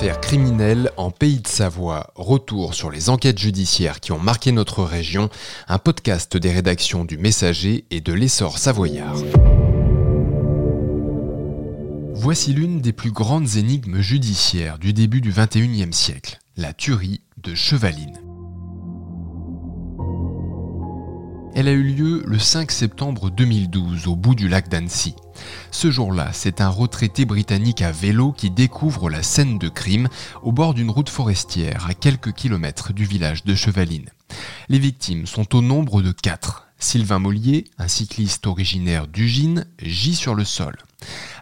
Affaires criminelles en Pays de Savoie. Retour sur les enquêtes judiciaires qui ont marqué notre région. Un podcast des rédactions du Messager et de l'Essor Savoyard. Voici l'une des plus grandes énigmes judiciaires du début du XXIe siècle, la tuerie de Chevaline. Elle a eu lieu le 5 septembre 2012 au bout du lac d'Annecy. Ce jour-là, c'est un retraité britannique à vélo qui découvre la scène de crime au bord d'une route forestière à quelques kilomètres du village de Chevaline. Les victimes sont au nombre de quatre. Sylvain Mollier, un cycliste originaire d'Ugine, gît sur le sol.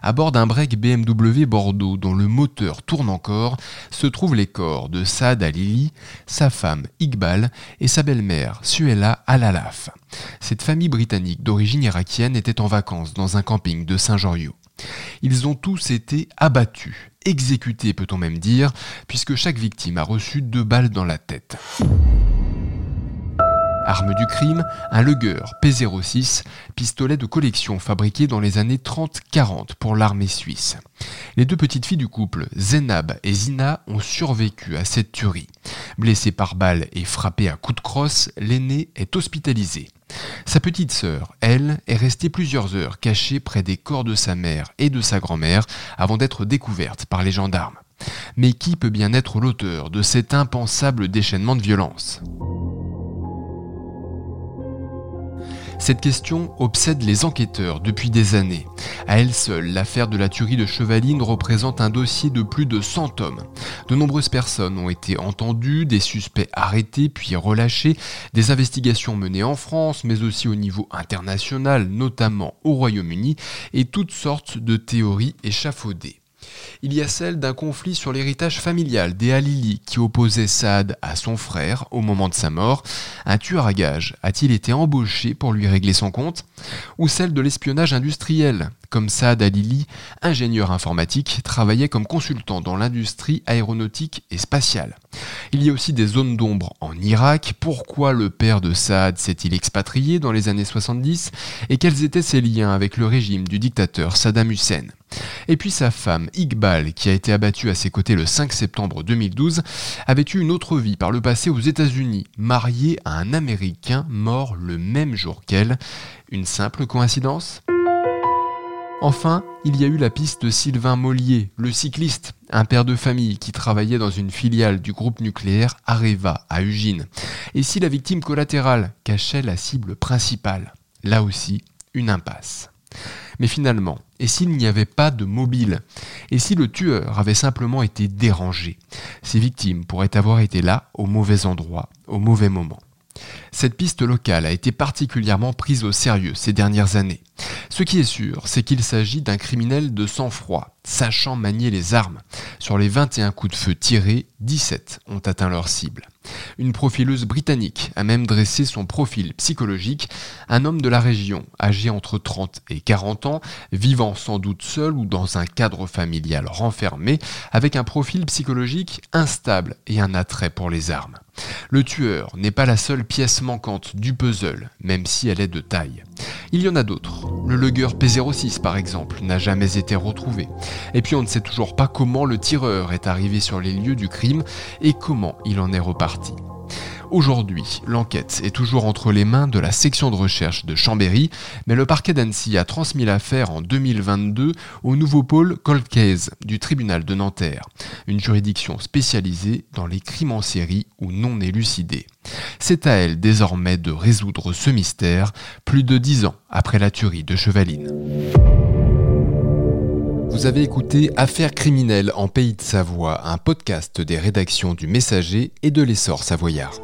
À bord d'un break BMW Bordeaux dont le moteur tourne encore, se trouvent les corps de Saad Alili, sa femme Iqbal et sa belle-mère Suela Alalaf. Cette famille britannique d'origine irakienne était en vacances dans un camping de Saint-Joriot. Ils ont tous été abattus, exécutés peut-on même dire, puisque chaque victime a reçu deux balles dans la tête. Arme du crime, un Luger P06, pistolet de collection fabriqué dans les années 30-40 pour l'armée suisse. Les deux petites filles du couple, Zenab et Zina, ont survécu à cette tuerie. Blessée par balle et frappée à coups de crosse, l'aînée est hospitalisée. Sa petite sœur, elle, est restée plusieurs heures cachée près des corps de sa mère et de sa grand-mère avant d'être découverte par les gendarmes. Mais qui peut bien être l'auteur de cet impensable déchaînement de violence? Cette question obsède les enquêteurs depuis des années. À elle seule, l'affaire de la tuerie de Chevaline représente un dossier de plus de 100 tomes. De nombreuses personnes ont été entendues, des suspects arrêtés puis relâchés, des investigations menées en France, mais aussi au niveau international, notamment au Royaume-Uni, et toutes sortes de théories échafaudées. Il y a celle d'un conflit sur l'héritage familial des Halili qui opposait Saad à son frère au moment de sa mort. Un tueur à gages a-t-il été embauché pour lui régler son compte Ou celle de l'espionnage industriel, comme Saad Halili, ingénieur informatique, travaillait comme consultant dans l'industrie aéronautique et spatiale. Il y a aussi des zones d'ombre en Irak. Pourquoi le père de Saad s'est-il expatrié dans les années 70 Et quels étaient ses liens avec le régime du dictateur Saddam Hussein? Et puis sa femme, Iqbal, qui a été abattue à ses côtés le 5 septembre 2012, avait eu une autre vie par le passé aux États-Unis, mariée à un Américain mort le même jour qu'elle. Une simple coïncidence? Enfin, il y a eu la piste de Sylvain Mollier, le cycliste, un père de famille qui travaillait dans une filiale du groupe nucléaire Areva à Ugine. Et si la victime collatérale cachait la cible principale? Là aussi, une impasse. Mais finalement, et s'il n'y avait pas de mobile? Et si le tueur avait simplement été dérangé? Ses victimes pourraient avoir été là, au mauvais endroit, au mauvais moment. Cette piste locale a été particulièrement prise au sérieux ces dernières années. Ce qui est sûr, c'est qu'il s'agit d'un criminel de sang-froid, sachant manier les armes. Sur les 21 coups de feu tirés, 17 ont atteint leur cible. Une profileuse britannique a même dressé son profil psychologique, un homme de la région, âgé entre 30 et 40 ans, vivant sans doute seul ou dans un cadre familial renfermé, avec un profil psychologique instable et un attrait pour les armes. Le tueur n'est pas la seule pièce manquante du puzzle, même si elle est de taille. Il y en a d'autres. Le Luger P06 par exemple n'a jamais été retrouvé. Et puis on ne sait toujours pas comment le tireur est arrivé sur les lieux du crime et comment il en est reparti. Aujourd'hui, l'enquête est toujours entre les mains de la section de recherche de Chambéry, mais le parquet d'Annecy a transmis l'affaire en 2022 au nouveau pôle Cold du tribunal de Nanterre, une juridiction spécialisée dans les crimes en série ou non élucidés. C'est à elle désormais de résoudre ce mystère, plus de dix ans après la tuerie de Chevaline. Vous avez écouté Affaires criminelles en Pays de Savoie, un podcast des rédactions du Messager et de l'Essor savoyard.